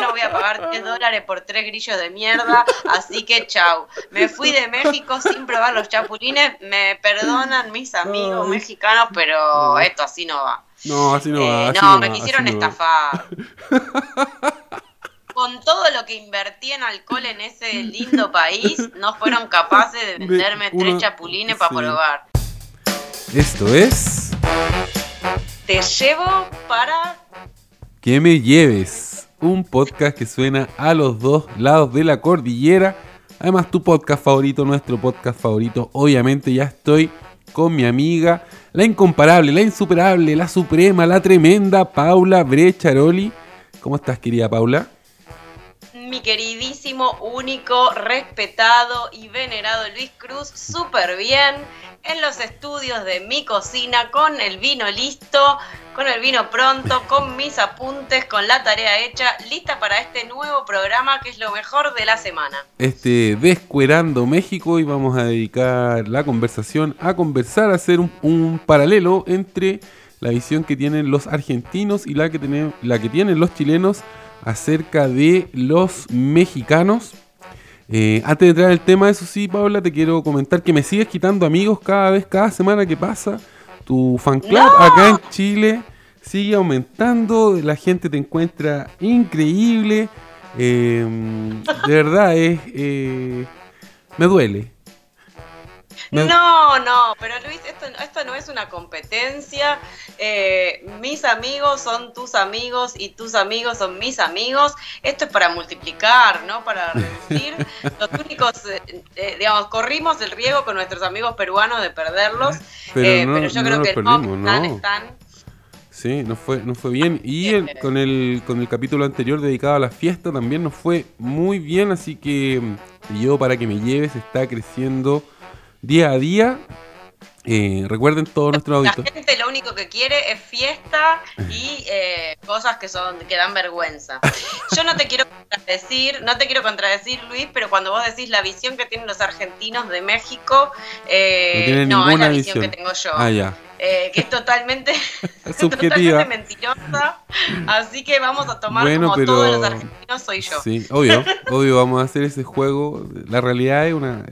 no voy a pagar 10 dólares por tres grillos de mierda, así que chau. Me fui de México sin probar los chapulines, me perdonan mis amigos mexicanos, pero esto así no va. No, así no va. Eh, así no, va, me quisieron no va. estafar. Con todo lo que invertí en alcohol en ese lindo país, no fueron capaces de venderme uno- tres chapulines para probar. Esto es. Te llevo para Que me lleves. Un podcast que suena a los dos lados de la cordillera. Además, tu podcast favorito, nuestro podcast favorito. Obviamente, ya estoy con mi amiga, la incomparable, la insuperable, la suprema, la tremenda Paula Brecharoli. ¿Cómo estás, querida Paula? Mi queridísimo, único, respetado y venerado Luis Cruz, súper bien, en los estudios de mi cocina, con el vino listo, con el vino pronto, con mis apuntes, con la tarea hecha, lista para este nuevo programa que es lo mejor de la semana. Este Descuerando México y vamos a dedicar la conversación a conversar, a hacer un, paralelo entre la visión que tienen los argentinos y la que tienen los chilenos acerca de los mexicanos. Eh, antes de entrar en el tema, eso sí, Paula, te quiero comentar que me sigues quitando amigos cada vez, cada semana que pasa. Tu fan club ¡No! acá en Chile sigue aumentando, la gente te encuentra increíble. Eh, de verdad, es, eh, me duele. Me- No, no, pero Luis, esto, esto no es una competencia. Eh, mis amigos son tus amigos y tus amigos son mis amigos. Esto es para multiplicar, no para reducir. Los únicos, eh, eh, digamos, corrimos el riesgo con nuestros amigos peruanos de perderlos. Pero no- pero yo no creo que perdimos, no, están, no. están. Sí, nos fue, nos fue bien. Y el- con, el, con el capítulo anterior dedicado a la fiesta también nos fue muy bien. Así que mm, yo para que me lleves está creciendo día a día. Eh, recuerden todos nuestros La auditos. gente lo único que quiere es fiesta y eh, cosas que son que dan vergüenza. Yo no te quiero contradecir, no te quiero contradecir, Luis, pero cuando vos decís la visión que tienen los argentinos de México, eh, No no, es la visión, visión. que tengo yo. Ah, ya. Eh, que es totalmente, Subjetiva. totalmente mentirosa. Así que vamos a tomar Bueno, como pero- todos los argentinos soy yo. Sí, obvio, obvio, vamos a hacer ese juego. La realidad es una,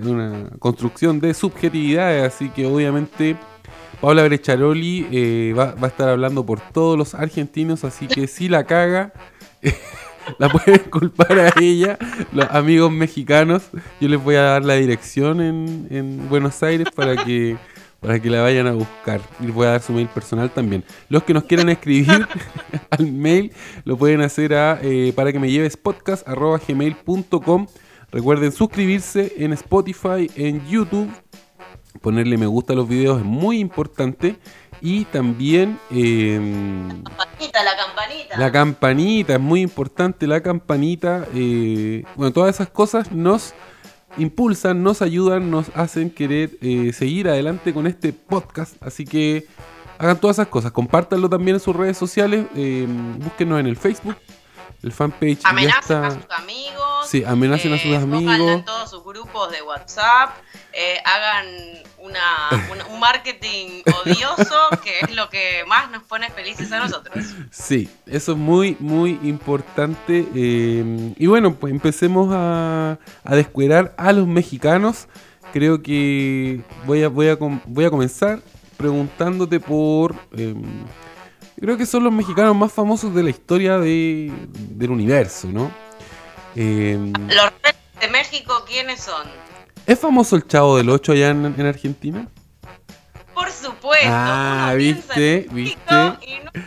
construcción de subjetividades, así que obviamente Paula Brecharoli eh, va, va a estar hablando por todos los argentinos, así que si la caga, la pueden culpar a ella, los amigos mexicanos. Yo les voy a dar la dirección en, en Buenos Aires para que para que la vayan a buscar. Y les voy a dar su mail personal también. Los que nos quieran escribir al mail lo pueden hacer a eh, para que me lleves podcast arroba gmail.com. Recuerden suscribirse en Spotify, en YouTube. Ponerle me gusta a los videos es muy importante. Y también em, Campanita, la campanita. la campanita, es muy importante la campanita. eh, bueno, todas esas cosas nos impulsan, nos ayudan, nos hacen querer eh, seguir adelante con este podcast. Así que hagan todas esas cosas. Compártanlo también en sus redes sociales. eh, búsquenos en el Facebook. El fanpage Amenacen a sus amigos. Sí, amenacen a sus pónganlo amigos. en todos sus grupos de WhatsApp. eh, hagan una, un marketing odioso, que es lo que más nos pone felices a nosotros. Sí, eso es muy, muy importante. eh, y bueno, pues empecemos a, a descuerar a los mexicanos. Creo que voy a, voy a, voy a comenzar preguntándote por... eh, creo que son los mexicanos más famosos de la historia de- del universo, ¿no? Eh, Los reyes de México, ¿quiénes son? ¿Es famoso el Chavo del 8 allá en, en Argentina? Por supuesto. Ah, viste, viste. México Y no, no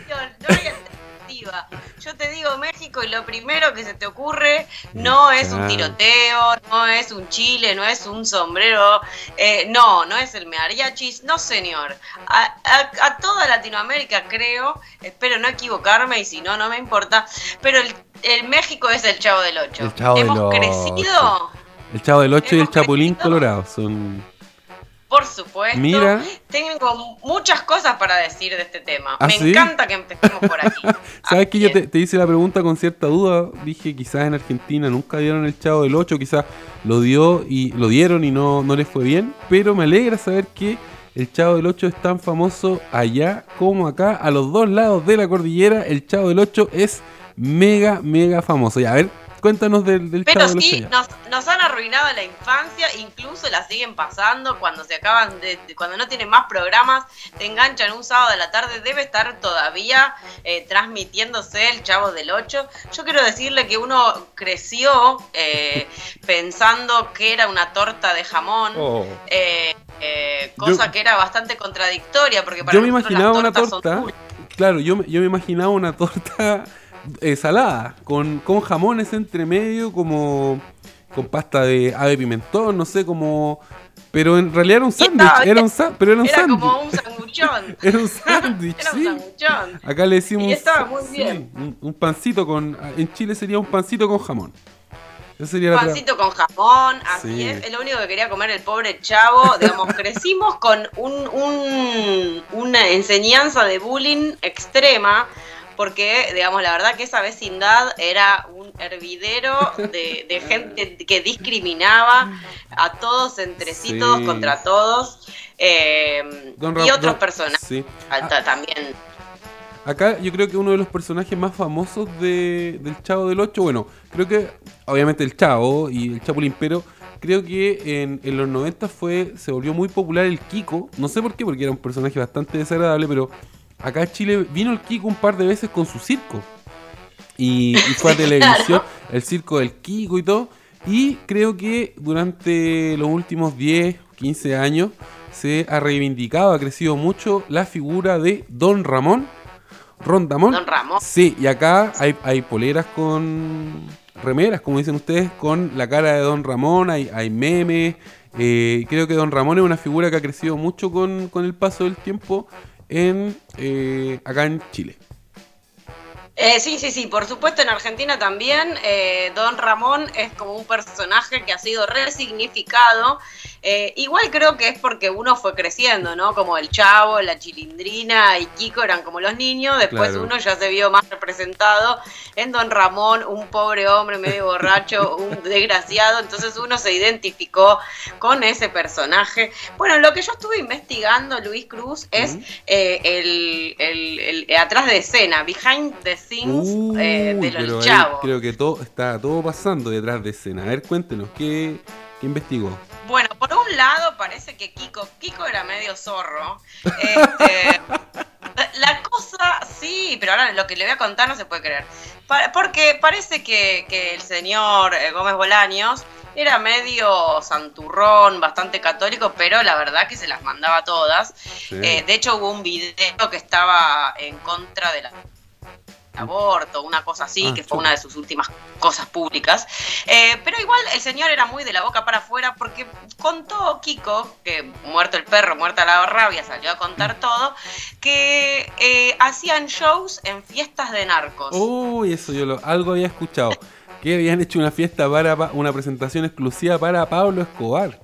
hay alternativa. Yo te digo México y lo primero que se te ocurre no es un tiroteo, no es un chile, no es un sombrero, eh, no, no es el mariachis, no señor. A, a- a toda Latinoamérica creo, espero no equivocarme y si no, no me importa, pero el, el México es el Chavo del Ocho. El Chavo del Hemos crecido, El Chavo del 8 y el Chapulín. Colorado son... por supuesto. Mira. Tengo muchas cosas para decir de este tema. ¿Ah, Me sí? encanta que empecemos por aquí. ¿Sabes que yo te hice la pregunta con cierta duda? Dije, quizás en Argentina nunca dieron el Chavo del 8, quizás lo dio y lo dieron y no, no les fue bien, pero me alegra saber que el Chavo del 8 es tan famoso allá como acá, a los dos lados de la cordillera, el Chavo del 8 es mega, mega famoso. Y a ver, cuéntanos del, del Pero Chavo sí, nos, nos han arruinado la infancia, incluso la siguen pasando cuando se acaban de, cuando no tienen más programas, te enganchan un sábado de la tarde, debe estar todavía eh, transmitiéndose el Chavo del 8. Yo quiero decirle que uno creció eh, pensando que era una torta de jamón. Oh. eh, cosa Yo- que era bastante contradictoria porque para Yo me imaginaba las una tortas torta, claro, yo, yo me imaginaba una torta eh, salada, con, con jamones entre medio, como con pasta de ave pimentón, no sé, como... Pero en realidad era un sándwich, era un sa- pero era un Era sándwich. como un sanguchón. Era un sándwich, Era un sí. sanguchón. Acá le decimos... Y estaba un- muy sí, bien. un, un pancito con... En Chile sería un pancito con jamón. Sería tra- pancito con jamón, así Sí. es, es lo único que quería comer el pobre chavo, digamos, crecimos con un, un- una enseñanza de bullying extrema, porque, digamos, la verdad que esa vecindad era un hervidero de, de gente que discriminaba a todos entre sí, Sí. todos contra todos, eh, Don y Ra- otros personajes sí. ah, ta- también. Acá yo creo que uno de los personajes más famosos de, del Chavo del 8, bueno, creo que obviamente el Chavo y el Chapulín, pero creo que en, en los 90 fue, se volvió muy popular el Kiko, no sé por qué, porque era un personaje bastante desagradable, pero acá en Chile vino el Kiko un par de veces con su circo. Y, y fue a televisión, claro. el circo del Kiko y todo. Y creo que durante los últimos 10, 15 años se ha reivindicado, ha crecido mucho la figura de Don Ramón. Rondamón. Don Ramón. Sí, y acá hay, hay poleras con remeras, como dicen ustedes, con la cara de Don Ramón, hay, hay memes. eh, creo que Don Ramón es una figura que ha crecido mucho con, con el paso del tiempo eh, acá en Chile. Eh, sí, sí, sí, por supuesto en Argentina también. eh, Don Ramón es como un personaje que ha sido resignificado. Eh, igual creo que es porque uno fue creciendo, ¿no? Como el Chavo, la Chilindrina y Kiko eran como los niños. Después Claro. uno ya se vio más representado en Don Ramón, un pobre hombre medio borracho, un desgraciado. Entonces uno se identificó con ese personaje. Bueno, lo que yo estuve investigando, Luis Cruz, es eh, el, el- el- el atrás de escena, behind the scenes Uy, eh, de los ahí chavos. creo que todo está todo pasando detrás de escena. A ver, cuéntenos, ¿qué, qué investigó? Bueno, por un lado parece que Kiko, Kiko era medio zorro. Este, la cosa, sí, pero ahora lo que le voy a contar no se puede creer. Pa- porque parece que, que el señor eh, Gómez Bolaños era medio santurrón, bastante católico, pero la verdad que se las mandaba todas. Sí. Eh, de hecho, hubo un video que estaba en contra de la aborto, una cosa así, Ah, que fue una de sus últimas cosas públicas. Eh, pero igual el señor era muy de la boca para afuera porque contó Kiko, que muerto el perro, muerta la rabia, salió a contar todo, que eh, hacían shows en fiestas de narcos. Uy, eso yo lo, algo había escuchado. Que habían hecho una fiesta para pa- una presentación exclusiva para Pablo Escobar.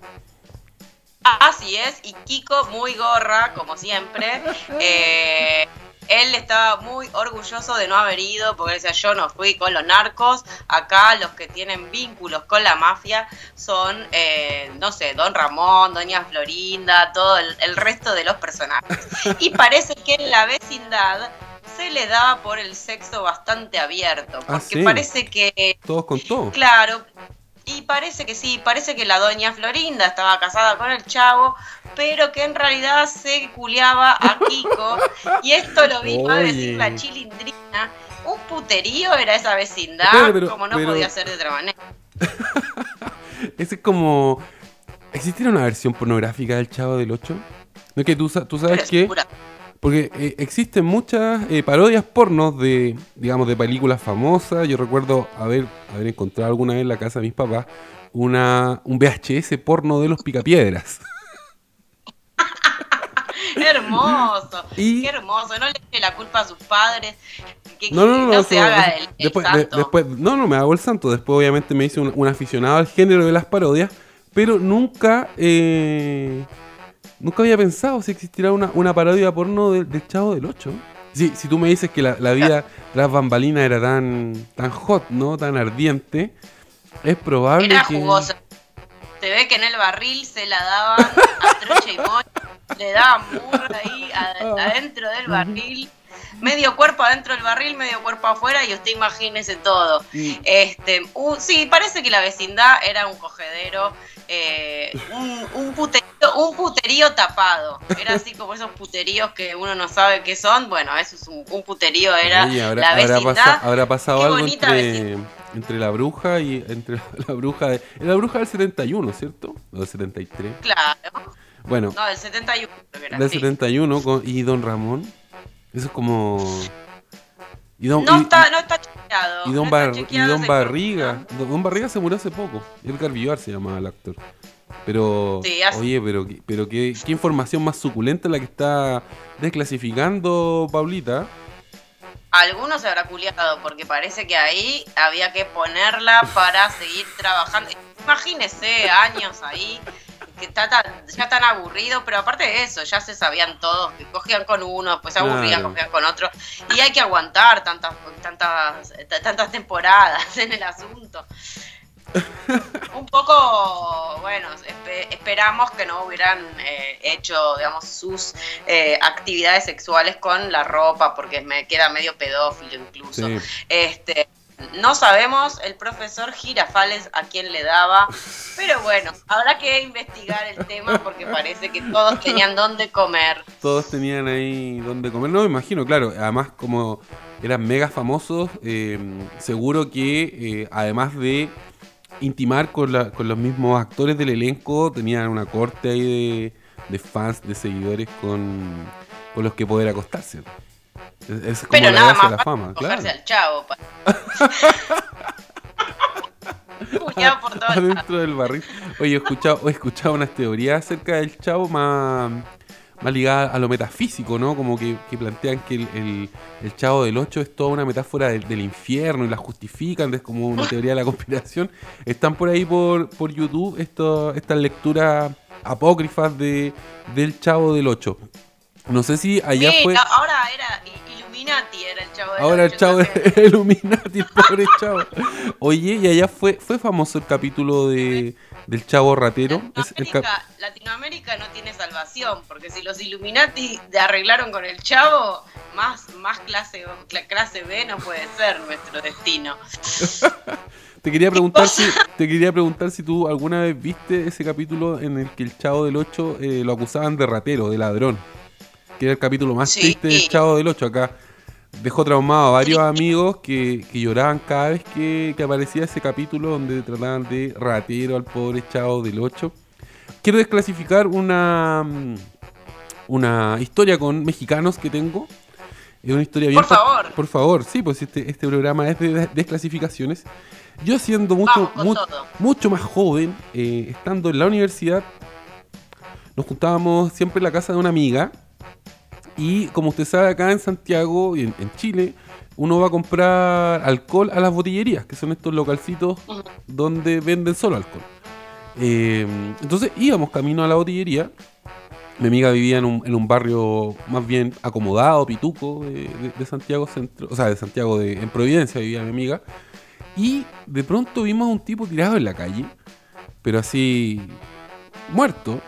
Así es, y Kiko muy gorra, como siempre. Eh, él estaba muy orgulloso de no haber ido, porque decía, yo no fui con los narcos, acá los que tienen vínculos con la mafia son, eh, no sé, Don Ramón, Doña Florinda, todo el, el resto de los personajes. Y parece que en la vecindad se le daba por el sexo bastante abierto, Ah, porque sí. parece que Todos con todo. Claro, y parece que sí, parece que la doña Florinda estaba casada con el chavo, pero que en realidad se culiaba a Kiko. y esto lo vino a decir la chilindrina. Un puterío era esa vecindad, pero- como no pero- podía ser de otra manera. Ese es como. ¿Existiera una versión pornográfica del Chavo del 8? No es que tú, tú sabes que. Porque eh, existen muchas eh, parodias pornos de, digamos, de películas famosas. Yo recuerdo haber, haber encontrado alguna vez en la casa de mis papás una, un VHS porno de los picapiedras. Hermoso, Y- qué hermoso. No le eche la culpa a sus padres. Que, No, no, no. se haga eso- el, el después, de- después- no, no me hago el santo. Después, obviamente, me hice un, un aficionado al género de las parodias. Pero nunca. eh, nunca había pensado si existiera una, una parodia porno del, del Chavo del 8. Sí, si tú me dices que la, la vida tras bambalina era tan, tan hot, ¿no? Tan ardiente. Es probable Era que. jugosa. Se ve que en el barril se la daban a troche y mocho, le daban murra ahí Ah. adentro del barril. medio cuerpo adentro del barril, medio cuerpo afuera y usted imagínese todo. Este, sí, parece que la vecindad era un cogedero, eh, un, puterío, tapado. Era así como esos puteríos que uno no sabe qué son. Bueno, eso es un, puterío, era la vecindad. Habrá, pasado algo entre, la bruja y entre la bruja de, la bruja del 71, ¿cierto? O del 73. Claro. Bueno. No, del 71 Del 71 y Don Ramón. Eso es como. Y don, no, está, no está chequeado. Y Don, don Barriga. Don Barriga se murió hace poco. Edgar Villar se llamaba el actor. Pero, oye, pero, pero ¿qué, qué información más suculenta la que está desclasificando Paulita. Algunos se habrá culiado porque parece que ahí había que ponerla para seguir trabajando. Imagínese años ahí que está ya tan aburrido, pero aparte de eso, ya se sabían todos que cogían con uno, después se aburrían, cogían con otro, y hay que aguantar tantas, tantas, tantas temporadas en el asunto. Un poco, bueno, esperamos que no hubieran eh, hecho, digamos, sus eh, actividades sexuales con la ropa, porque me queda medio pedófilo incluso. Este, no sabemos el profesor Girafales a quién le daba, pero bueno, habrá que investigar el tema porque parece que todos tenían dónde comer. Todos tenían ahí dónde comer, no me imagino, claro, además como eran mega famosos, eh, seguro que eh, además de intimar con, los mismos actores del elenco, tenían una corte ahí de, fans, de seguidores con, con los que poder acostarse. Es, como Pero nada más la fama, claro. al chavo. por Adentro del barril. Oye, he escuchado, he escuchado unas teorías acerca del chavo más, más ligadas a lo metafísico, ¿no? Como que, plantean que el, el, chavo del 8 es toda una metáfora del, infierno y la justifican, es como una teoría de la conspiración. Están por ahí por, por YouTube esto, estas lecturas apócrifas de, del chavo del 8. No sé si allá fue. ahora era Illuminati era el chavo Ahora el chavo de Illuminati, el pobre chavo. Oye, y allá fue, fue famoso el capítulo de, del chavo ratero. Latinoamérica, no tiene salvación, porque si los Illuminati arreglaron con el chavo, más, más clase, clase B no puede ser nuestro destino. Te quería preguntar si te quería preguntar si tú alguna vez viste ese capítulo en el que el chavo del 8 eh, lo acusaban de ratero, de ladrón que era el capítulo más triste del Chavo del 8 acá. Dejó traumado a varios amigos que, lloraban cada vez que, aparecía ese capítulo donde trataban de ratero al pobre Chavo del 8. Quiero desclasificar una, mm, una historia con mexicanos que tengo. Es una historia bien. Por favor. Por favor, sí, pues este, este programa es de desclasificaciones. Yo siendo mucho, mucho más joven, eh, estando en la universidad, nos juntábamos siempre en la casa de una amiga y como usted sabe, acá en Santiago y en, Chile, uno va a comprar alcohol a las botillerías, que son estos localcitos donde venden solo alcohol. Em, entonces íbamos camino a la botillería. Mi amiga vivía en un, barrio más bien acomodado, pituco, de, Santiago Centro, o sea, de Santiago de, en Providencia vivía mi amiga. Y de pronto vimos a un tipo tirado en la calle, pero así muerto,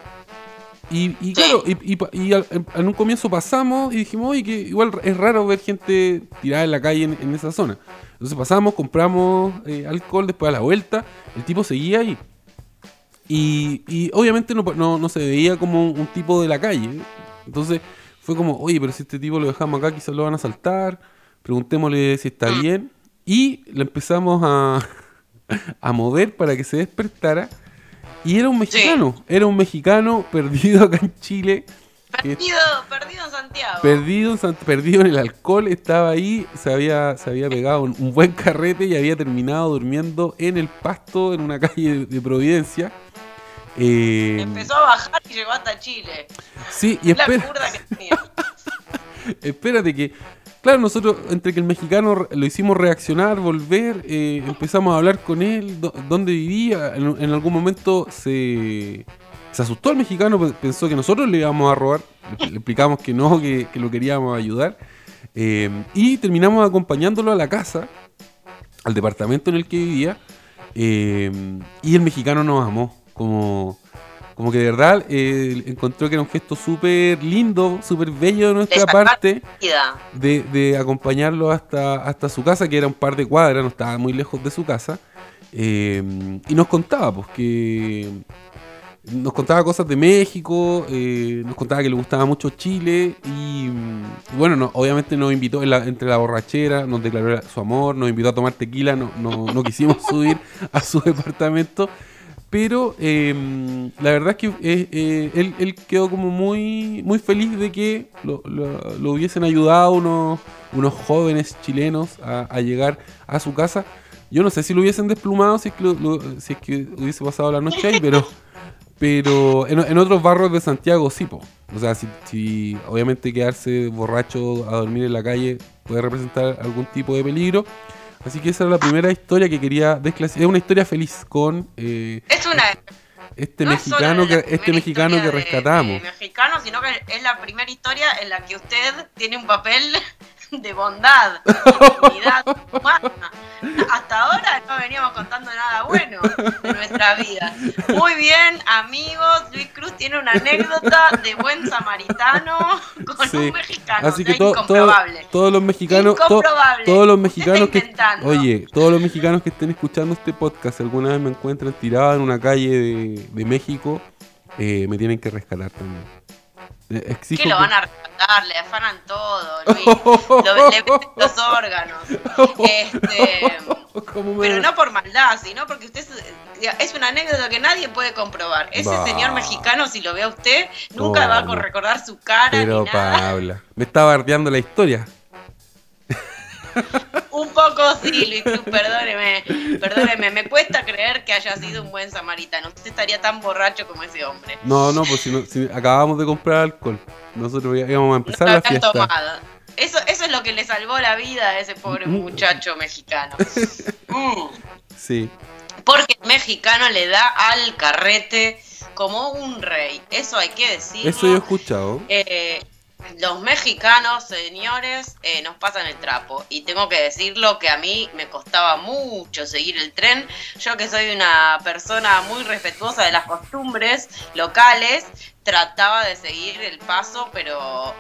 y, claro, y, en un comienzo pasamos y dijimos, oye, que igual es raro ver gente tirada en la calle en, esa zona. Entonces pasamos, compramos eh, alcohol después a la vuelta, el tipo seguía ahí. Y, obviamente no, se veía como un tipo de la calle. Entonces fue como, oye, pero si este tipo lo dejamos acá, quizás lo van a saltar. Preguntémosle si está mm. bien. Y le empezamos a, a mover para que se despertara. Y era un mexicano, era un mexicano perdido acá en Chile. Perdido, perdido en Santiago. Perdido, perdido en el alcohol, estaba ahí, se había, se había pegado un, buen carrete y había terminado durmiendo en el pasto en una calle de, Providencia. Eh, Empezó a bajar y llegó hasta Chile. Sí, y espera... espérate que Claro, nosotros, entre que el mexicano lo hicimos reaccionar, volver, eh, empezamos a hablar con él, dónde vivía. En, algún momento se, se asustó el mexicano, pensó que nosotros le íbamos a robar. Le, explicamos que no, que, lo queríamos ayudar. Eh, y terminamos acompañándolo a la casa, al departamento en el que vivía. Eh, y el mexicano nos amó, como Como que de verdad eh, encontró que era un gesto súper lindo, súper bello de nuestra De parte de, de acompañarlo hasta, hasta su casa, que era un par de cuadras, no estaba muy lejos de su casa. Eh, y nos contaba, pues, que nos contaba cosas de México, eh, nos contaba que le gustaba mucho Chile y, bueno, no, obviamente nos invitó en la- entre la borrachera, nos declaró su amor, nos invitó a tomar tequila, no, no, no quisimos subir a su departamento, pero eh, la verdad es que eh, eh, él, quedó como muy, muy feliz de que lo, hubiesen ayudado unos, unos jóvenes chilenos a, llegar a su casa. Yo no sé si lo hubiesen desplumado, si es que, lo- si es que hubiese pasado la noche ahí, pero... Pero en, en otros barrios de Santiago sí, po. O sea, si, si obviamente quedarse borracho a dormir en la calle puede representar algún tipo de peligro. Así que esa era la primera historia que quería desclasificar. Es una historia feliz con eh, Es una. este no mexicano que este mexicano que de- rescatamos. de mexicano, sino que es la primera historia en la que usted tiene un papel de bondad, de unidad humana. Hasta ahora no veníamos contando nada bueno de nuestra vida. Muy bien, amigos, Luis Cruz tiene una anécdota de buen samaritano con Sí. un mexicano. Así que sea, to- to- incomprobable. todos los mexicanos, to- todos los mexicanos que oye, todos los mexicanos que estén escuchando este podcast, alguna vez me encuentran tirado en una calle de, de México, eh, me tienen que rescatar también. Exijo que lo van a rescatar, le afanan todo, Luis. Lo- le meten los órganos. Este, ¿Cómo me- pero no por maldad, sino porque usted es, una anécdota que nadie puede comprobar. Ese Bah. señor mexicano, si lo ve a usted, nunca va a recordar su cara Pero ni nada. Paula, me está bardeando la historia. Un poco sí, Luis Cruz, perdóneme, perdóneme. Me cuesta creer que haya sido un buen samaritano. Usted estaría tan borracho como ese hombre. No, no, pues si, no- si acabamos de comprar alcohol. Nosotros íbamos a No empezar lo la fiesta. tomado. Eso, eso es lo que le salvó la vida a ese pobre muchacho mexicano. Mm. Sí. Porque el mexicano le da al carrete como un rey. Eso hay que decirlo. Eso yo he escuchado. Eh, los mexicanos, señores, eh, nos pasan el trapo. Y tengo que decirlo que a mí me costaba mucho seguir el tren. Yo que soy una persona muy respetuosa de las costumbres locales, trataba de seguir el paso, pero...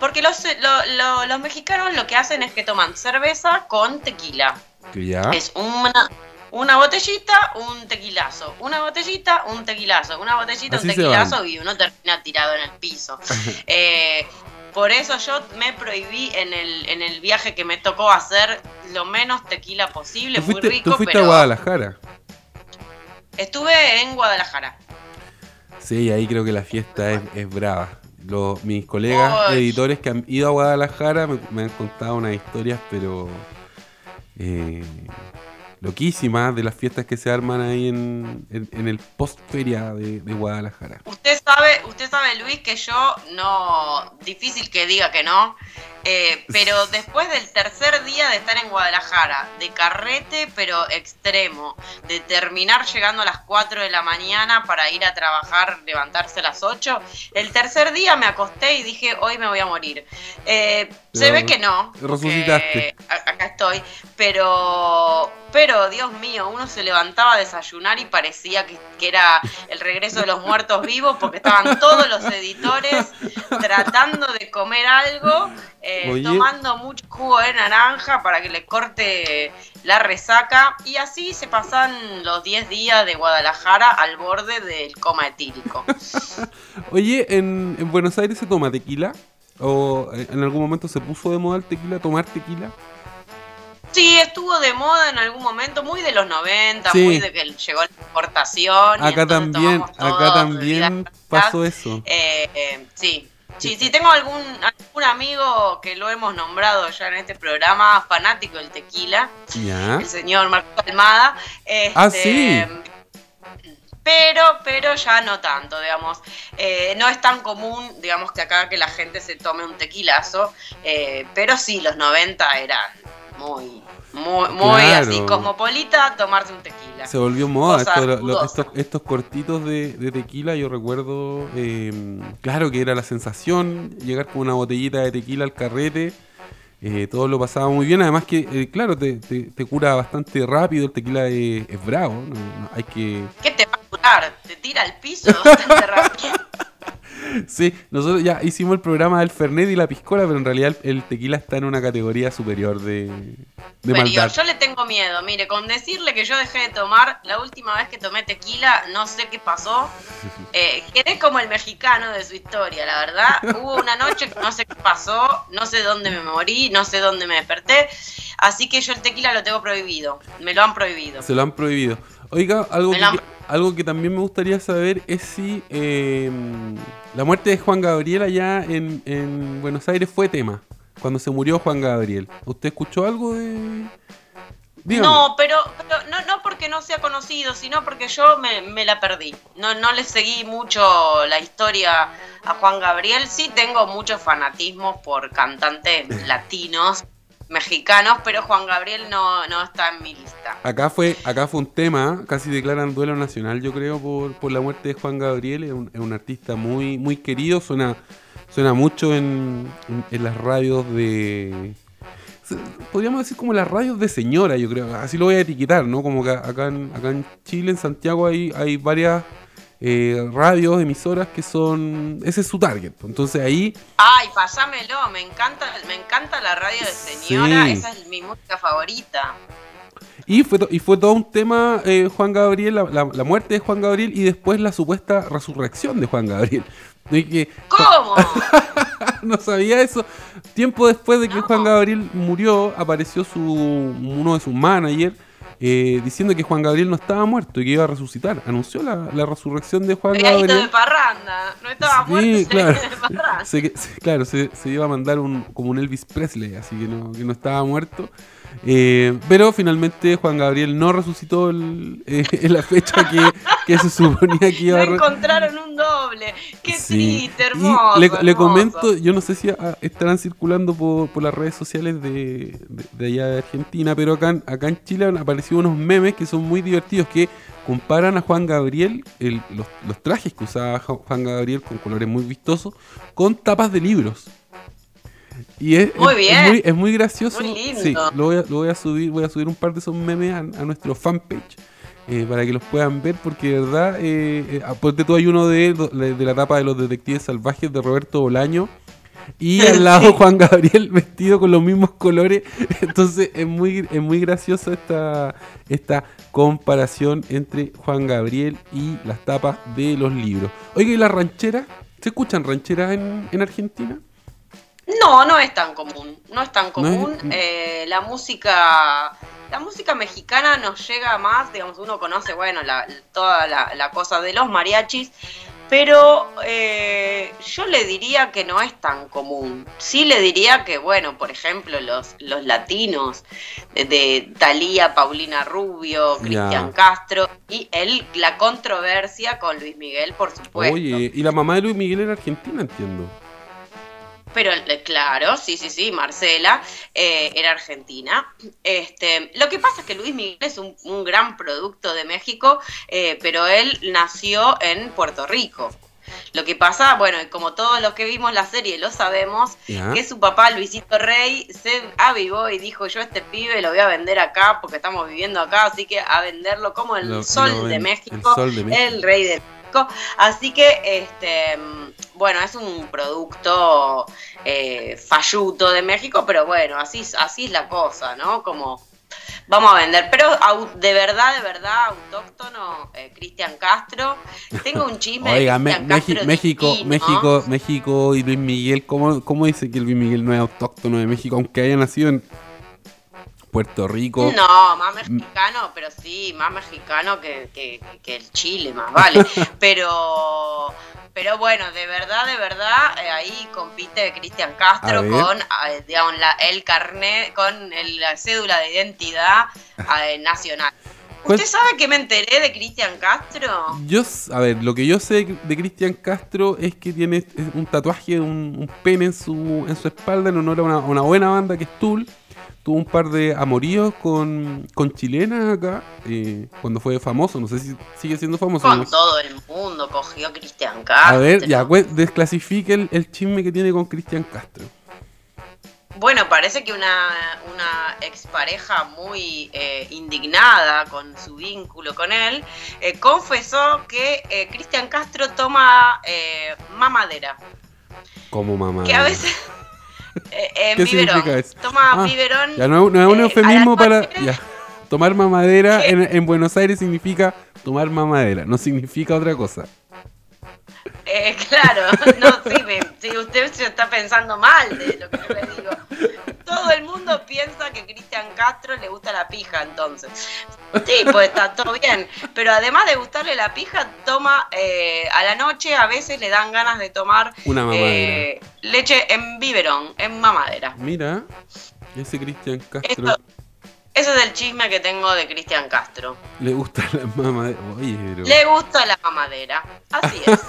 Porque los, lo- lo- los mexicanos lo que hacen es que toman cerveza con tequila. Ya. Es una, una botellita, un tequilazo. Una botellita, un tequilazo. Una botellita, Así un tequilazo y uno termina tirado en el piso. Eh, por eso yo me prohibí en el, en el viaje que me tocó hacer lo menos tequila posible, Tú muy fuiste, rico, tú fuiste pero a Guadalajara. estuve en Guadalajara. Sí, ahí creo que la fiesta es, es brava. Los, mis colegas editores que han ido a Guadalajara me, me han contado unas historias, pero eh, loquísimas de las fiestas que se arman ahí en, en- en el post-feria de, de Guadalajara. Usted sabe, usted sabe, Luis, que yo no, difícil que diga que no, eh, pero después del tercer día de estar en Guadalajara, de carrete pero extremo, de terminar llegando a las 4 de la mañana para ir a trabajar, levantarse a las 8, el tercer día me acosté y dije, hoy me voy a morir. Eh, se ve que no. resucitaste. Acá estoy, pero, pero Dios mío, uno se levantaba a desayunar y parecía que, que era el regreso de los muertos vivos porque estaban todos los editores tratando de comer algo, eh, tomando mucho jugo de naranja para que le corte la resaca y así se pasan los 10 días de Guadalajara al borde del coma etílico. Oye, ¿en, en Buenos Aires se toma tequila? ¿O eh, en algún momento se puso de moda el tequila, tomar tequila? Sí, estuvo de moda en algún momento, muy de los 90, Sí. muy de que llegó la exportación. y Acá también, acá también pasó eso. Eh, eh, sí. Sí, sí, tengo algún, algún amigo que lo hemos nombrado ya en este programa, fanático del tequila, ¿Ya? el señor Marcos Almada. Este, Ah, sí. Pero, pero ya no tanto, digamos. Eh, no es tan común, digamos, que acá que la gente se tome un tequilazo, eh, pero sí, los 90 eran muy, muy, muy Claro. así, cosmopolita, tomarse un tequila. Se volvió moda. Esto- lo- estos, estos cortitos de, de tequila, yo recuerdo, eh, claro que era la sensación, llegar con una botellita de tequila al carrete. eh, todo lo pasaba muy bien, además que, eh, claro, te, te- te cura bastante rápido, el tequila es, es bravo, no- no- hay que... ¿Qué te va a curar? Te, tira al piso bastante rápido. Sí, nosotros ya hicimos el programa del Fernet y la piscola, pero en realidad el, tequila está en una categoría superior de, de maldad. Yo le tengo miedo, mire, con decirle que yo dejé de tomar, la última vez que tomé tequila, no sé qué pasó, eh, quedé como el mexicano de su historia, la verdad. Hubo una noche que no sé qué pasó, no sé dónde me morí, no sé dónde me desperté, así que yo el tequila lo tengo prohibido, me lo han prohibido. Se lo han prohibido. Oiga, algo que, algo que también me gustaría saber es si eh, la muerte de Juan Gabriel allá en, Buenos Aires fue tema, cuando se murió Juan Gabriel. ¿Usted escuchó algo de...? No, pero, no, no, porque no sea conocido, sino porque yo me, la perdí. No, no le seguí mucho la historia a Juan Gabriel. Sí tengo mucho fanatismo por cantantes latinos mexicanos, pero Juan Gabriel no, no está en mi lista. Acá fue, acá fue un tema, casi declaran duelo nacional, yo creo, por, por la muerte de Juan Gabriel. Es un, artista muy, muy querido, suena, suena mucho en, en, las radios de. Podríamos decir como las radios de señora, yo creo. Así lo voy a etiquetar, ¿no? Como que acá en, acá en Chile, en Santiago, hay, hay varias eh, radios, emisoras que son. Ese es su target. Entonces ahí. Ay, pasámelo, me encanta, me encanta la radio de señora, esa es mi música favorita. Y fue, y fue todo un tema eh, Juan Gabriel, la, muerte de Juan Gabriel y después la supuesta resurrección de Juan Gabriel. ¿Cómo? no sabía eso. Tiempo después de que Juan Gabriel murió, apareció su uno de sus managers eh, diciendo que Juan Gabriel no estaba muerto y que iba a resucitar. Anunció la, resurrección de Juan Gabriel. de parranda, no estaba muerto. Claro, se, claro, se, iba a mandar un, como un Elvis Presley, así que no, que no estaba muerto. Eh, pero finalmente Juan Gabriel no resucitó el, eh, en la fecha que, se suponía que iba a... encontraron un doble. Qué triste, hermoso. le, comento, yo no sé si ah, estarán circulando por, las redes sociales de, allá de Argentina, pero acá, acá en Chile han aparecido unos memes que son muy divertidos que comparan a Juan Gabriel, los, los trajes que usaba Juan Gabriel con colores muy vistosos, con tapas de libros. Y es muy, bien. Es, muy, gracioso. Sí, lo voy, a, subir, voy a subir un par de esos memes a, nuestro fanpage. Eh, para que los puedan ver, porque de verdad, eh, eh tú hay uno de, de, la etapa de los detectives salvajes de Roberto Bolaño, y al lado Juan Gabriel vestido con los mismos colores. Entonces es muy, es muy gracioso esta, esta comparación entre Juan Gabriel y las tapas de los libros. Oiga, ¿y las rancheras? ¿Se escuchan rancheras en, en Argentina? No, no es tan común, no es tan común. Eh, la música, la música mexicana nos llega más, digamos, uno conoce, bueno, toda la, cosa de los mariachis, pero eh, yo le diría que no es tan común. Sí le diría que, bueno, por ejemplo, los, los latinos de, Talía, Paulina Rubio, Cristian Castro y el, la controversia con Luis Miguel, por supuesto. Oye, y la mamá de Luis Miguel era argentina, entiendo. Pero eh, claro, sí, sí, sí, Marcela eh, era argentina. Este, lo que pasa es que Luis Miguel es un, gran producto de México, eh, pero él nació en Puerto Rico. Lo que pasa, bueno, como todos los que vimos la serie lo sabemos, que su papá Luisito Rey se avivó y dijo, yo este pibe lo voy a vender acá porque estamos viviendo acá, así que a venderlo como el, sol, de México, el rey de Así que, este, bueno, es un producto eh, falluto de México, pero bueno, así, así es la cosa, ¿no? Como vamos a vender. Pero de verdad, de verdad, autóctono, eh, Cristian Castro. Tengo un chisme. Oiga, México, México, México y Luis Miguel, ¿cómo, ¿cómo dice que Luis Miguel no es autóctono de México, aunque haya nacido en Puerto Rico. No, más mexicano, pero sí, más mexicano que, que, el Chile, más vale. pero, pero bueno, de verdad, de verdad, eh, ahí compite Cristian Castro con, eh, digamos, el carnet, con la cédula de identidad eh, nacional. ¿Usted sabe que me enteré de Cristian Castro? Yo, a ver, lo que yo sé de Cristian Castro es que tiene un tatuaje, un, un pene en su, en su espalda en honor a una, a una buena banda que es Tool tuvo un par de amoríos con, con chilenas acá, eh, cuando fue famoso, no sé si sigue siendo famoso. Con todo el mundo cogió Cristian Castro. A ver, ya, desclasifique el, el chisme que tiene con Cristian Castro. Bueno, parece que una, una expareja muy eh, indignada con su vínculo con él, eh, confesó que eh, Cristian Castro toma mamadera. Como mamá. Que a veces... eh, ¿Qué biberón. significa eso? Toma Ah, biberón. Ya no, no es un eh, eufemismo para. Ya. Tomar mamadera en, en Buenos Aires significa tomar mamadera, no significa otra cosa. Eh, claro, no, sí, me- sí, usted se está pensando mal de lo que yo le digo. Todo el mundo piensa que Cristian Castro le gusta la pija, entonces. Sí, pues está todo bien. Pero además de gustarle la pija, toma eh, a la noche, a veces le dan ganas de tomar Una eh, leche en biberón, en mamadera. Mira, ese Cristian Castro Esto- ese es el chisme que tengo de Cristian Castro. le gusta la mamadera. Oye, pero. Le gusta la mamadera. Así es.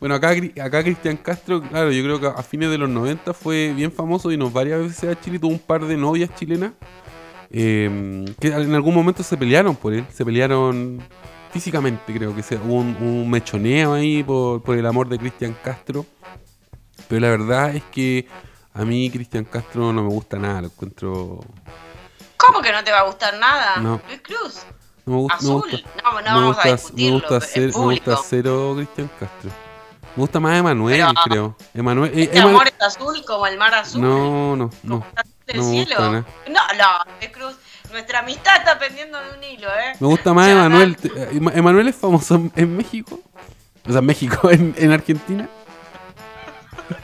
Bueno, acá, acá Cristian Castro, claro, yo creo que a fines de los 90 fue bien famoso y nos varias veces a Chile tuvo un par de novias chilenas eh, que en algún momento se pelearon por él, se pelearon físicamente, creo que se, hubo un, un mechoneo ahí por, por el amor de Cristian Castro. Pero la verdad es que a mí Cristian Castro no me gusta nada, lo encuentro... ¿Cómo que no te va a gustar nada? No. Luis Cruz. No me, gu- no me Azul. gusta. No, no me vamos gusta, a discutirlo. me gusta, ser- me gusta cero Cristian Castro. Me gusta más Emanuel, creo. Emanuel, eh, ¿Este Ema- amor es azul como el mar azul? No, no, no. ¿Como el azul del no cielo? gusta. No, no, Luis Cruz. Nuestra amistad está pendiendo de un hilo, ¿eh? Me gusta más Emanuel. Eh, Ema- Emanuel es famoso en, México. O sea, México, en, en Argentina.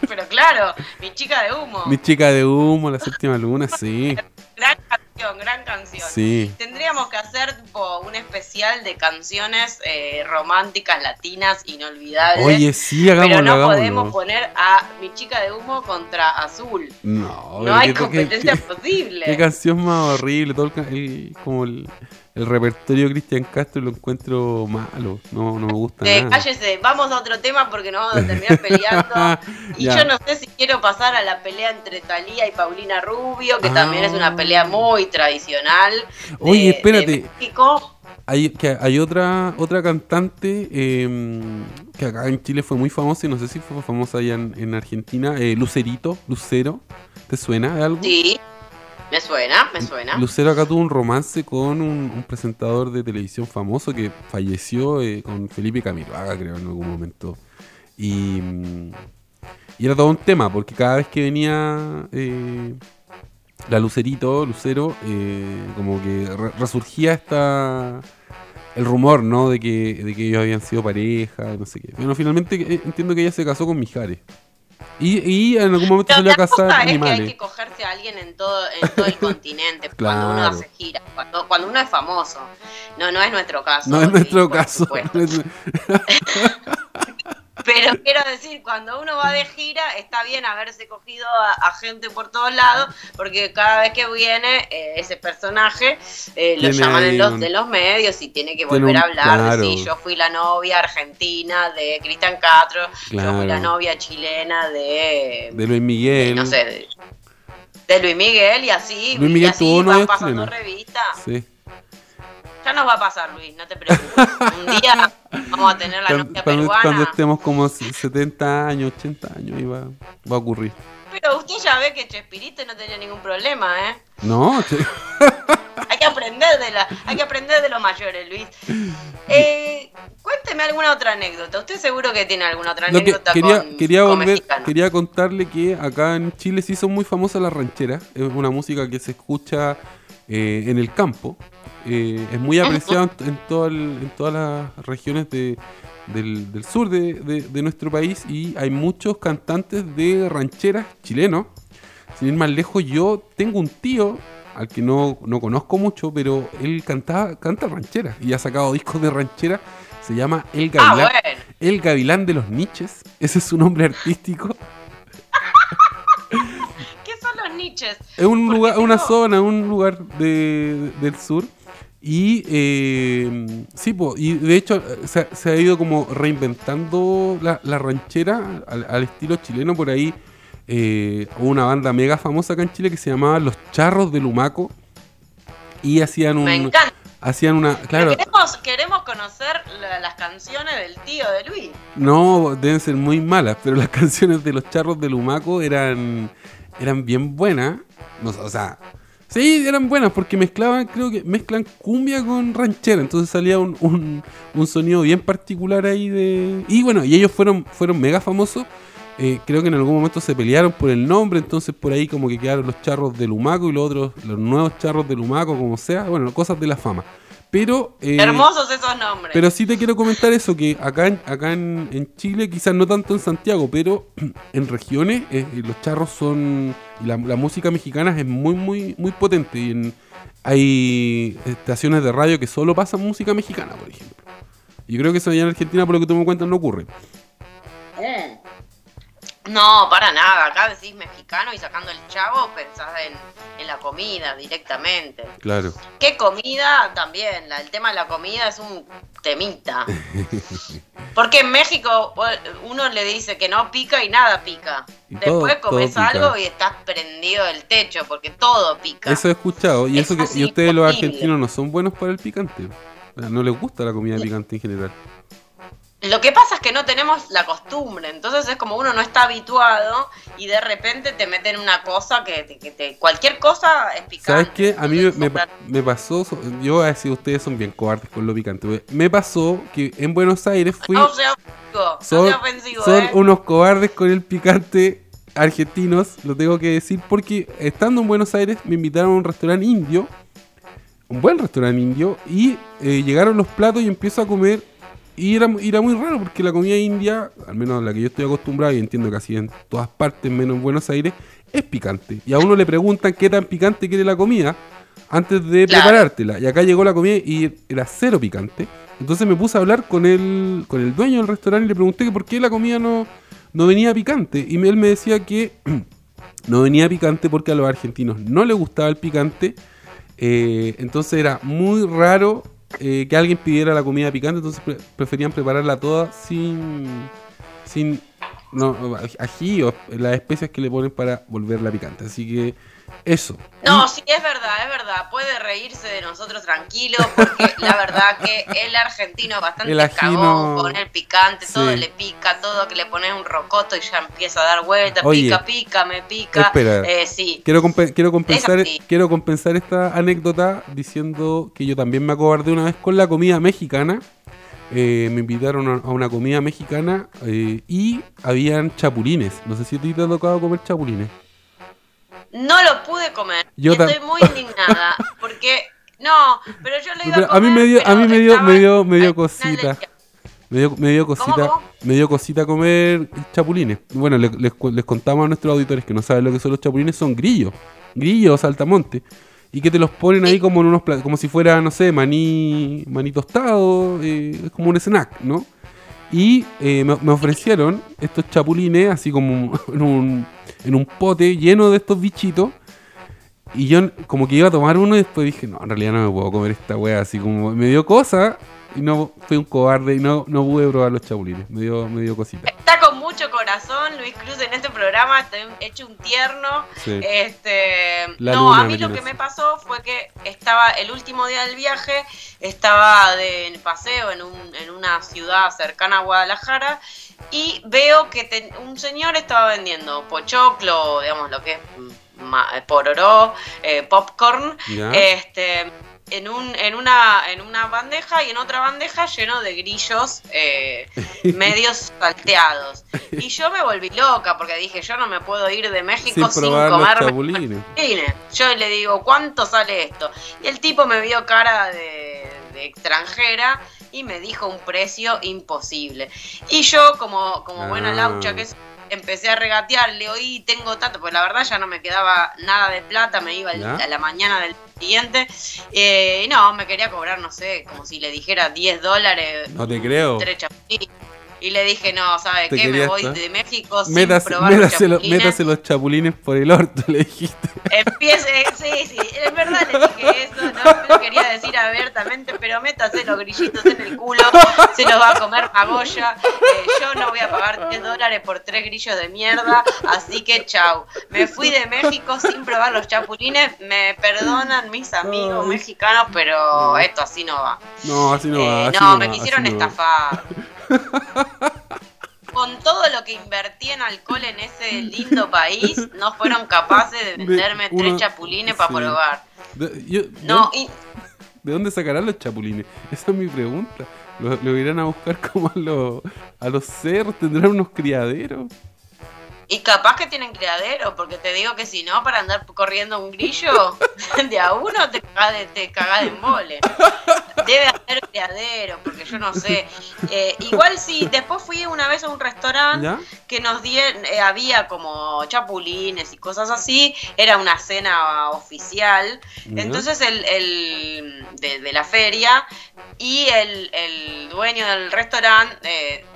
Pero claro, mi chica de humo. Mi chica de humo, la séptima luna, sí. Gran canción, gran canción. Sí. Tendríamos que hacer tipo, un especial de canciones eh, románticas latinas inolvidables. Oye, sí, hagámoslo, pero no hagámoslo. podemos poner a mi chica de humo contra azul. No, No hay competencia qué- posible. Qué canción más horrible, todo el- como el, el repertorio de Cristian Castro lo encuentro malo, no, no me gusta Eh, nada. cállese, vamos a otro tema porque nos vamos a terminar peleando. Y Ya. yo no sé si quiero pasar a la pelea entre Talía y Paulina Rubio, que Ah. también es una pelea muy tradicional. de- Oye, espérate. de México. Hay, que hay otra otra cantante eh, que acá en Chile fue muy famosa y no sé si fue famosa allá en, en Argentina, eh, Lucerito, Lucero, ¿te suena de algo? Sí, me suena, me suena. Lucero acá tuvo un romance con un, un presentador de televisión famoso que falleció eh, con Felipe Camiroaga, creo, en algún momento. Y, mm, y era todo un tema, porque cada vez que venía eh, la Lucerito, Lucero, eh, como que re- resurgía esta el rumor, ¿no? De que, de que ellos habían sido pareja, no sé qué. Bueno, finalmente entiendo que ella se casó con Mijares. Y, y en algún momento salió a cosa casar es que hay animales. que cogerse a alguien en todo, en todo el continente cuando uno Claro. hace gira, cuando, cuando uno es famoso. No, no es nuestro caso. No es sí, nuestro por caso. Pero quiero decir, cuando uno va de gira, está bien haberse cogido a, a gente por todos lados, porque cada vez que viene eh, ese personaje, eh, lo llaman en los, un- de los medios y tiene que volver un- a hablar claro. de si yo fui la novia argentina de Cristian Castro, yo fui la novia chilena de, de Luis Miguel. no sé, de, de Luis Miguel y así, Luis y Miguel así tuvo van novia pasando revistas. Sí. Ya nos va a pasar, Luis, no te preocupes. Un día vamos a tener la Cuando, novia peruana. cuando estemos como 70 años, 80 años, ahí va, va a ocurrir. Pero usted ya ve que Chespirito no tenía ningún problema, ¿eh? No, che- Hay que aprender de la, hay que aprender de los mayores, Luis. Eh, cuénteme alguna otra anécdota. Usted seguro que tiene alguna otra lo que anécdota quería, con, quería con volver, quería contarle que acá en Chile sí son muy famosas las rancheras. Es una música que se escucha eh, en el campo. Eh, es muy apreciado en, en todo el- en todas las regiones de- del, del sur de, de- de nuestro país y hay muchos cantantes de rancheras chilenos. Sin ir más lejos, yo tengo un tío al que no, no conozco mucho, pero él cantaba, canta rancheras y ha sacado discos de ranchera. Se llama El Ah, Gavilán. bueno. El Gavilán de los Niches. Ese es su nombre artístico. Es un lugar, una zona, un lugar de- del sur. Y eh, sí, po, y de hecho eh, se, ha- se ha ido como reinventando la, la ranchera al, al estilo chileno. Por ahí eh, hubo una banda mega famosa acá en Chile que se llamaba Los Charros de Lumaco. Y hacían Me un. encanta. Hacían una. Claro, Queremos, queremos conocer la- las canciones del tío de Luis. No, deben ser muy malas, pero las canciones de los charros de Lumaco eran eran bien buenas. No, o sea, sí, eran buenas porque mezclaban, creo que mezclan cumbia con ranchera. Entonces salía un, un, un sonido bien particular ahí de. Y bueno, y ellos fueron, fueron mega famosos. Eh, creo que en algún momento se pelearon por el nombre, entonces por ahí como que quedaron los charros de Lumaco y los otros, los nuevos charros de Lumaco, como sea, bueno, cosas de la fama. Pero, eh, Hermosos esos nombres. pero sí te quiero comentar eso, que acá, en, acá en, en Chile, quizás no tanto en Santiago, pero en regiones eh, los charros son... y La, la música mexicana es muy, muy, muy potente. Y en- hay estaciones de radio que solo pasan música mexicana, por ejemplo. Y creo que eso allá en Argentina, por lo que tú me cuentas, no ocurre. Mm. No, para nada. Acá decís mexicano y sacando el chavo pensás en, en la comida directamente. Claro. ¿Qué comida? También, la- el tema de la comida es un temita. Porque en México uno le dice que no pica y nada pica. Y todo- Después comes todo pica. algo y estás prendido del techo porque todo pica. Eso he escuchado. Y Es eso que y ustedes los argentinos no son buenos para el picante. No les gusta la comida picante en general. Lo que pasa es que no tenemos la costumbre, entonces es como uno no está habituado y de repente te meten una cosa que te, que te- cualquier cosa es picante. ¿Sabes qué? A mí me, pasó, yo voy a decir, ustedes son bien cobardes con lo picante. Me pasó que en Buenos Aires fui... No sea ofensivo, no Son, sea ofensivo, son ¿eh? unos cobardes con el picante argentinos, lo tengo que decir, porque estando en Buenos Aires me invitaron a un restaurante indio, un buen restaurante indio, y eh, llegaron los platos y empiezo a comer. Y era, era muy raro porque la comida india, al menos la que yo estoy acostumbrado y entiendo que así en todas partes, menos en Buenos Aires, es picante. Y a uno le preguntan qué tan picante quiere la comida antes de Claro. preparártela. Y acá llegó la comida y era cero picante. Entonces me puse a hablar con el, con el dueño del restaurante y le pregunté que por qué la comida no, no venía picante. Y él me decía que no venía picante porque a los argentinos no les gustaba el picante. Eh, entonces era muy raro eh, que alguien pidiera la comida picante. Entonces pre- preferían prepararla toda sin, sin no, ají o las especias que le ponen para volverla picante. Así que eso. No, sí, es verdad, es verdad. Puede reírse de nosotros tranquilo, porque la verdad que el argentino es bastante El ají cagón no- con el picante, todo le pica, todo que le pones un rocoto y ya empieza a dar vueltas, Oye. pica, pica, me pica. Espera. Eh, sí. Quiero, quiero, compensar, así. quiero compensar esta anécdota diciendo que yo también me acobardé una vez con la comida mexicana. Eh, me invitaron a a una comida mexicana eh, y habían chapulines. No sé si a ti te ha tocado comer chapulines. No lo pude comer. Yo estoy muy indignada, porque... No, pero yo le iba Pero a a mí comer, me dio- a mí me dio- me dio- me dio cosita. Me dio, me dio cosita, ¿Cómo, cómo? me dio cosita comer chapulines. Bueno, le- les, cu- les contamos a nuestros auditores que no saben lo que son los chapulines, son grillos, grillos saltamonte. Y que te los ponen ahí como en unos como si fuera, no sé, maní, maní tostado, eh, es como un snack, ¿no? Y eh, me, ofrecieron estos chapulines así como en un, en un pote lleno de estos bichitos. Y yo como que iba a tomar uno y después dije, no, en realidad no me puedo comer esta wea, así como me dio cosa y no fui un cobarde y no, no pude probar los chapulines, me dio, me dio cosita. Está con mucho corazón Luis Cruz en este programa, está hecho un tierno. Sí. Este, La no, a mí lo que me pasó fue que estaba el último día del viaje, estaba de paseo en, un, en una ciudad cercana a Guadalajara y veo que te- un señor estaba vendiendo pochoclo, digamos lo que es ma- pororó, eh, popcorn, ¿Ya? este en un en una en una bandeja y en otra bandeja lleno de grillos eh, medios salteados. Y yo me volví loca porque dije yo no me puedo ir de México Sin sin, comerme yo le digo cuánto sale esto y el tipo me vio cara de, de extranjera y me dijo un precio imposible. Y yo como como buena Ah. laucha que es empecé a regatear, le oí, tengo tanto, pues la verdad ya no me quedaba nada de plata, me iba a la mañana del siguiente. Eh, y no, me quería cobrar, no sé, como si le dijera 10 dólares. No te creo. tres chapulines. Y le dije, no, ¿sabe qué? Me voy estar- de México sin Métase, probar los métase, chapulines. métase los chapulines por el orto, le dijiste. Empiece, sí, sí, es verdad le dije eso, no lo quería decir abiertamente, pero métase los grillitos en el culo, se los va a comer Magoya, eh, yo no voy a pagar 10 dólares por tres grillos de mierda, así que chau. Me fui de México sin probar los chapulines, me perdonan mis amigos mexicanos, pero esto así no va. No, así no Eh, va. así no, me va, quisieron va. Con todo lo lo que invertí en alcohol en ese lindo país, no fueron capaces de venderme tres chapulines para sí. probar. De, yo- No, ¿de, y, de dónde sacarán los chapulines? Esa es mi pregunta. ¿Lo, lo irán a buscar como a, los a los cerros? ¿Tendrán unos criaderos? Y capaz que tienen criadero, porque te digo que si no, para andar corriendo un grillo, de a uno te cagás de, te cagás de embole. Debe haber criadero, porque yo no sé. Eh, igual sí, después fui una vez a un restaurante ¿Ya? que nos dieron, eh, había como chapulines y cosas así, era una cena oficial, Ya. entonces el, el de, de la feria y el, el dueño del restaurante eh,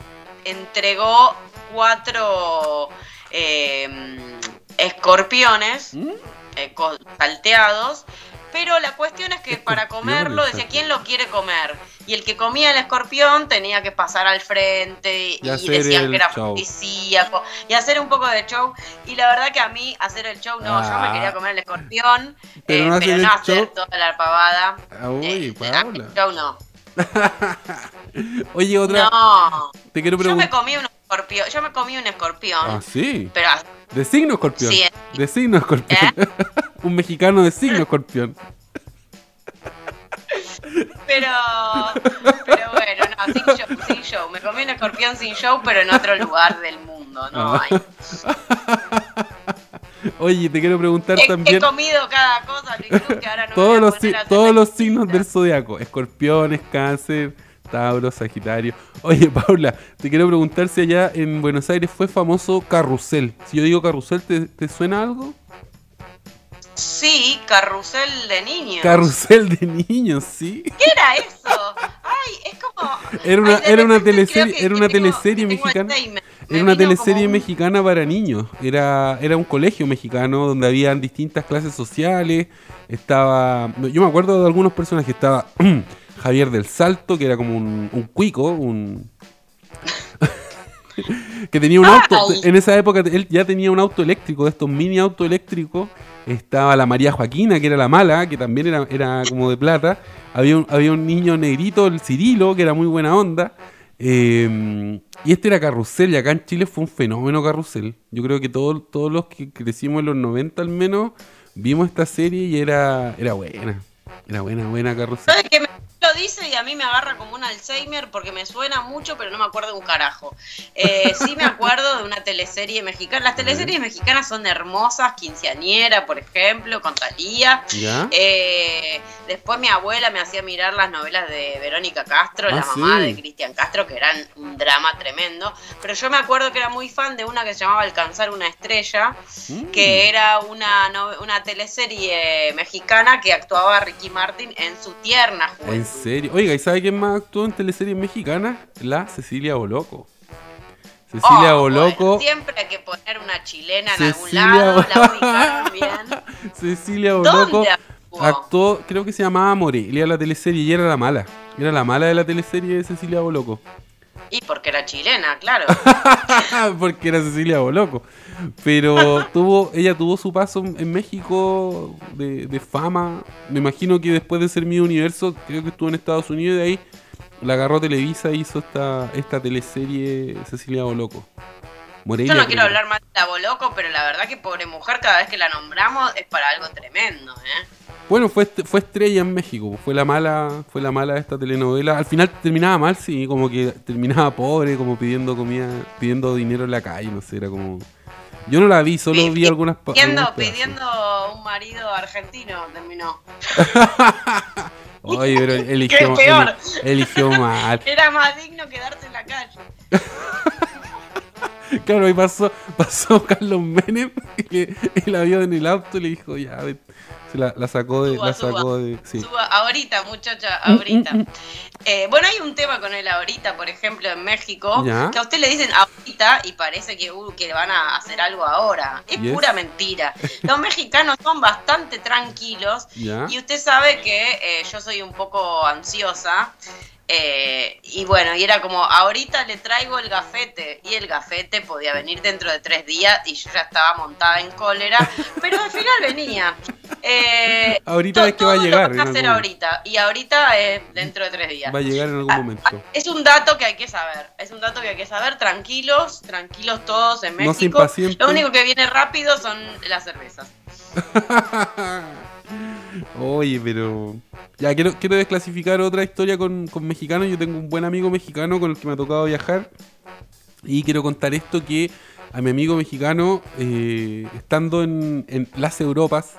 entregó cuatro eh, escorpiones ¿Mm? eh, co- salteados. Pero la cuestión es que para Escorpiones, comerlo decía quién lo quiere comer. Y el que comía el escorpión tenía que pasar al frente y, Y decían que era show. afrodisíaco y hacer un poco de show. Y la verdad que a mí hacer el show, no, yo Ah. me quería comer el escorpión, Pero eh, no hacer el hacer show. toda la pavada. Ah, uy, Eh, el show no. Oye, otra. No. Te quiero Yo me preguntar. comí un escorpión, yo me comí un escorpión, Ah, sí. pero De signo escorpión. Sí. De signo escorpión. Un mexicano de signo escorpión. Pero, pero bueno, no, sin show, sin show. Me comí un escorpión sin show, pero en otro lugar del mundo, no Ah. hay. Oye, te quiero preguntar He, he también comido cada cosa, Luis que ahora no todos los, todos los signos del zodiaco. Escorpiones, cáncer, Tauro, Sagitario. Oye, Paula, te quiero preguntar si allá en Buenos Aires fue famoso Carrusel. Si yo digo Carrusel, ¿te, te suena algo? Sí, carrusel de niños. Carrusel de niños, sí. ¿Qué era eso? Ay, es como. Era una- Ay, era una teleserie- que- era una tengo- teleserie mexicana. Era una teleserie como mexicana para niños. Era, era un colegio mexicano donde habían distintas clases sociales. Estaba. Yo me acuerdo de algunos personajes. Estaba Javier del Salto, que era como un, un cuico, un. que tenía un auto. Ay. En esa época él ya tenía un auto eléctrico, de estos mini autos eléctricos. Estaba la María Joaquina, que era la mala, que también era, era como de plata. Había un, había un niño negrito, el Cirilo, que era muy buena onda. Eh, y este era Carrusel, y acá en Chile fue un fenómeno Carrusel. Yo creo que todos todos los que crecimos en los 90 al menos vimos esta serie y era, era buena. Era buena, buena Carrusel. ¿Sabes que me lo dice y a mí me agarra como un Alzheimer porque me suena mucho, pero no me acuerdo de un carajo. Eh, sí me acuerdo de una teleserie mexicana. Las teleseries mexicanas son hermosas, quinceañera, por ejemplo, con Talía. Eh, después mi abuela me hacía mirar las novelas de Verónica Castro, Ah, la mamá sí. de Cristian Castro, que eran un drama tremendo. Pero yo me acuerdo que era muy fan de una que se llamaba Alcanzar una estrella, Mm. que era una, una teleserie mexicana que actuaba Ricky Martin en su tierna ¿En juventud. Serio? Oiga, ¿y sabe quién más actuó en teleseries mexicanas? La Cecilia Boloco. Cecilia Oh, Boloco. bueno, siempre hay que poner una chilena en Cecilia algún lado, Bo- la ubicaron bien. Cecilia Boloco actuó, creo que se llamaba Morelia la teleserie y era la mala. Era la mala de la teleserie de Cecilia Boloco. Y porque era chilena, claro. Porque era Cecilia Boloco. Pero tuvo, ella tuvo su paso en México de, de fama. Me imagino que después de ser mi universo, creo que estuvo en Estados Unidos y de ahí la agarró Televisa y hizo esta, esta teleserie Cecilia Boloco. Morelia, Yo no quiero hablar más de la Boloco, pero la verdad que pobre mujer, cada vez que la nombramos es para algo tremendo, ¿eh? Bueno, fue, fue estrella en México, fue la mala, fue la mala de esta telenovela. Al final terminaba mal, sí, como que terminaba pobre, como pidiendo comida, pidiendo dinero en la calle, no sé, era como. Yo no la vi, solo vi algunas Pidiendo, pidiendo un marido argentino, terminó. Oye, pero eligió, eligió mal. Era más digno quedarse en la calle. Claro, ahí pasó, pasó Carlos Menem, que él la vio en el auto y le dijo, ya, ven. se la, la sacó de, Suba, la suba. sacó de, sí. Suba, ahorita, muchacha, Mm, ahorita. Eh, bueno, hay un tema con el ahorita, por ejemplo, en México, Ya. que a usted le dicen ahorita y parece que, uh, que van a hacer algo ahora. Es Yes. pura mentira. Los mexicanos son bastante tranquilos Ya. y usted sabe que eh, yo soy un poco ansiosa. Eh, y bueno, y era como, ahorita le traigo el gafete. Y el gafete podía venir dentro de tres días y yo ya estaba montada en cólera, pero al final venía. Eh, ahorita es que va a llegar. Lo a hacer ahorita. Y ahorita es dentro de tres días. Va a llegar en algún ah, momento. Ah, es un dato que hay que saber. Es un dato que hay que saber. Tranquilos, tranquilos todos en México. Lo único que viene rápido son las cervezas. Oye, pero. Ya, quiero, quiero desclasificar otra historia con, mexicanos. Yo tengo un buen amigo mexicano con el que me ha tocado viajar. Y quiero contar esto que a mi amigo mexicano, eh, estando en, en las Europas,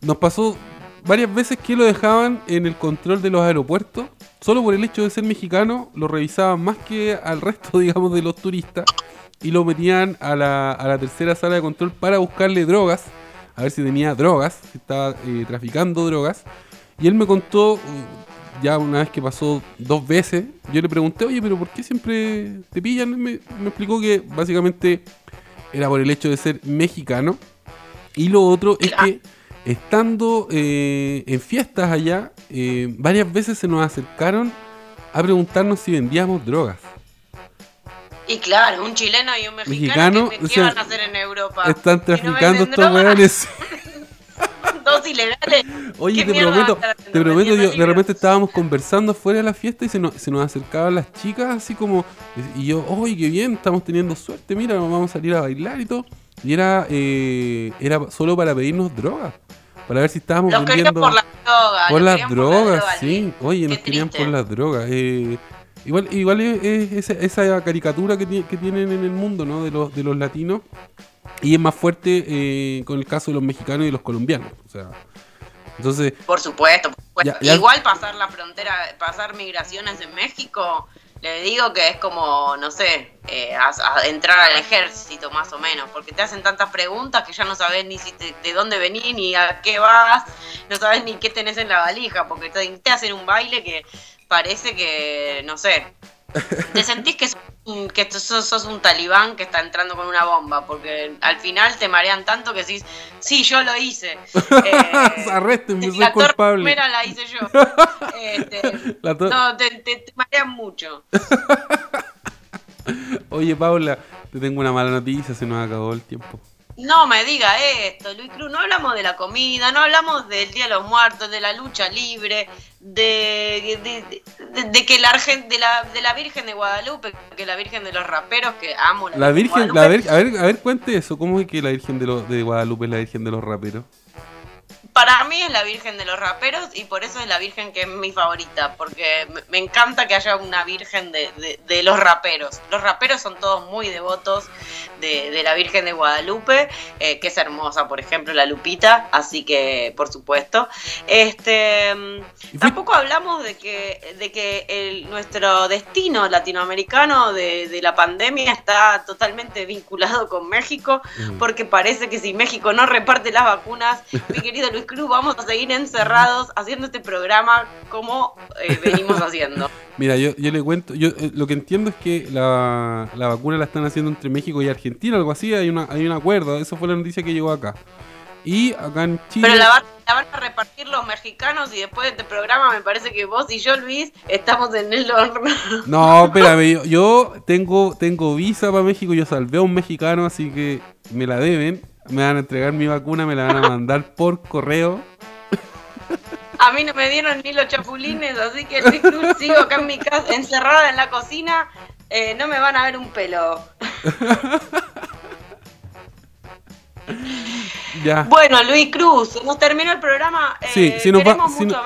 nos pasó varias veces que lo dejaban en el control de los aeropuertos. Solo por el hecho de ser mexicano, lo revisaban más que al resto, digamos, de los turistas. Y lo metían a la, a la tercera sala de control para buscarle drogas a ver si tenía drogas, si estaba eh, traficando drogas. Y él me contó, uh, ya una vez que pasó dos veces, yo le pregunté, oye, pero ¿por qué siempre te pillan? Me, me explicó que básicamente era por el hecho de ser mexicano. Y lo otro es que estando eh, en fiestas allá, eh, varias veces se nos acercaron a preguntarnos si vendíamos drogas. Y claro, un chileno y un mexicano, ¿qué, van a hacer en Europa? Están traficando estos weones. Dos ilegales. Oye, te prometo, te prometo, de repente estábamos conversando fuera de la fiesta y se nos, se nos acercaban las chicas así como, y yo, oye, qué bien, estamos teniendo suerte, mira, vamos a salir a bailar y todo. Y era, eh, era solo para pedirnos drogas. Para ver si estábamos los vendiendo. por las drogas. Por las drogas, sí. Oye, nos querían por las drogas. Eh, Igual, igual es, esa, caricatura que, que, tienen en el mundo, ¿no? De los, de los latinos. Y es más fuerte eh, con el caso de los mexicanos y los colombianos. O sea, entonces... Por supuesto, Igual pasar la frontera, pasar migraciones en México, le digo que es como, no sé, eh, entrar al ejército más o menos, porque te hacen tantas preguntas que ya no sabes ni si de dónde venís, ni a qué vas, no sabes ni qué tenés en la valija, porque te, te hacen un baile que parece que, no sé, te sentís que, que sos, un talibán que está entrando con una bomba, porque al final te marean tanto que decís, sí, yo lo hice. Eh, Arresten, soy culpable. Mira, la hice yo. Este, no, te, te marean mucho. Oye, Paula, te tengo una mala noticia, se nos acabó el tiempo. No me diga esto, Luis Cruz, no hablamos de la comida, no hablamos del Día de los Muertos, de la lucha libre, de, de, que la, de, la, de la Virgen de Guadalupe, que la Virgen de los raperos, que amo la, la Virgen. a, ver, a, ver, a ver, cuente eso, ¿cómo es que la Virgen de, los de Guadalupe es la Virgen de los raperos? Para mí es la Virgen de los raperos y por eso es la Virgen que es mi favorita, porque me encanta que haya una Virgen de, los raperos. Los raperos son todos muy devotos de, la Virgen de Guadalupe, eh, que es hermosa, por ejemplo, la Lupita, así que por supuesto. Este, tampoco hablamos de que, de que el, nuestro destino latinoamericano de, la pandemia está totalmente vinculado con México, mm. porque parece que si México no reparte las vacunas, mi querido Luis Cruz, vamos a seguir encerrados haciendo este programa como eh, venimos haciendo. Mira, yo, yo le cuento, yo eh, lo que entiendo es que la, vacuna la están haciendo entre México y Argentina, algo así, hay, una, hay un acuerdo, esa fue la noticia que llegó acá. Y acá en Chile. Pero la, van a repartir los mexicanos y después de este programa me parece que vos y yo, Luis, estamos en el horno. No, espérame, yo, yo tengo, tengo visa para México, yo salvé a un mexicano, así que me la deben me van a entregar mi vacuna, me la van a mandar por correo. A mí no me dieron ni los chapulines, así que sigo acá en mi casa, encerrada en la cocina. Eh, no me van a ver un pelo. Bueno, Luis Cruz, nos terminó el programa. Sí, si nos va, si, nos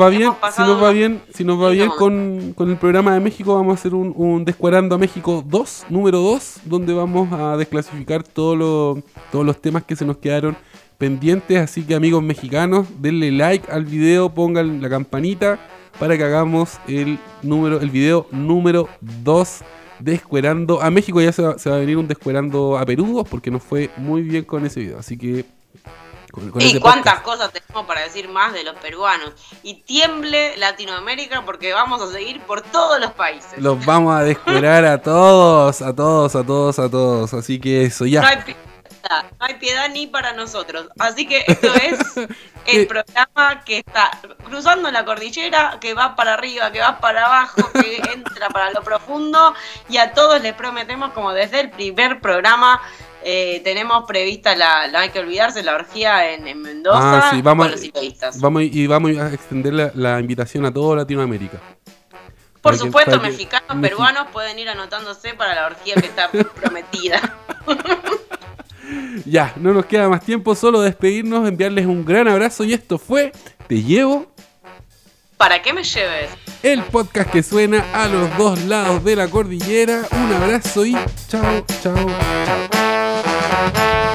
va bien, si nos va bien, si nos va bien con, el programa de México, vamos a hacer un, un Descuadrando a México 2, número 2, donde vamos a desclasificar todos los temas que se nos quedaron pendientes. Así que amigos mexicanos, denle like al video, pongan la campanita para que hagamos el número, el video número 2 descuerando. A México ya se va, a venir un descuerando a Perú porque nos fue muy bien con ese video. Así que. y cuántas cosas tenemos para decir más de los peruanos. Y tiemble Latinoamérica porque vamos a seguir por todos los países. Los vamos a descuerar a todos, a todos, a todos, a todos. Así que eso, ya. No hay piedad ni para nosotros. Así que esto es el programa que está cruzando la cordillera, que va para arriba, que va para abajo, que entra para lo profundo y a todos les prometemos como desde el primer programa eh, tenemos prevista la, no hay que olvidarse, la orgía en, Mendoza Ah, sí, vamos, con los ciclistas. vamos y vamos a extender la, la invitación a toda Latinoamérica. Por supuesto, que- mexicanos, Mexi- peruanos pueden ir anotándose para la orgía que está prometida. Ya, no nos queda más tiempo, solo despedirnos, enviarles un gran abrazo y esto fue Te llevo, ¿Para qué me lleves? el podcast que suena a los dos lados de la cordillera. Un abrazo y chao, chao, chao.